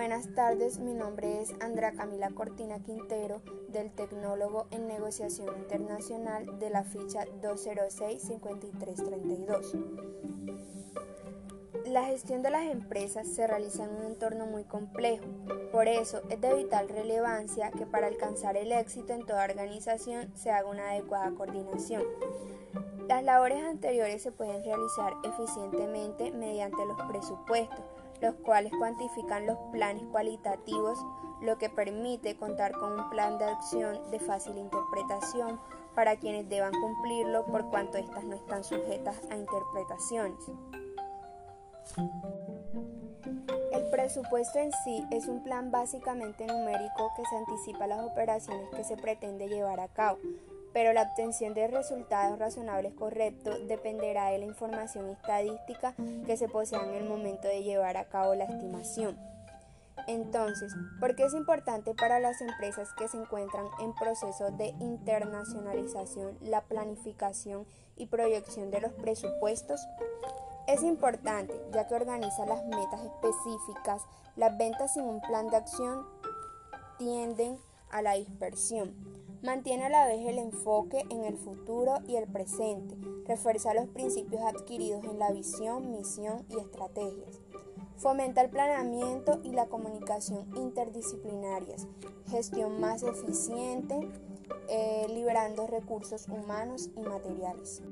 Buenas tardes, mi nombre es Andrea Camila Cortina Quintero, del Tecnólogo en Negociación Internacional de la ficha 206-5332. La gestión de las empresas se realiza en un entorno muy complejo, por eso es de vital relevancia que para alcanzar el éxito en toda organización se haga una adecuada coordinación. Las labores anteriores se pueden realizar eficientemente mediante los presupuestos, los cuales cuantifican los planes cualitativos, lo que permite contar con un plan de acción de fácil interpretación para quienes deban cumplirlo por cuanto éstas no están sujetas a interpretaciones. El presupuesto en sí es un plan básicamente numérico que se anticipa las operaciones que se pretende llevar a cabo, pero la obtención de resultados razonables correctos dependerá de la información estadística que se posea en el momento de llevar a cabo la estimación. Entonces, ¿por qué es importante para las empresas que se encuentran en proceso de internacionalización la planificación y proyección de los presupuestos? Es importante ya que organiza las metas específicas, las ventas sin un plan de acción tienden la dispersión. Mantiene a la vez el enfoque en el futuro y el presente. Refuerza los principios adquiridos en la visión, misión y estrategias. Fomenta el planeamiento y la comunicación interdisciplinarias. Gestión más eficiente, eh, liberando recursos humanos y materiales.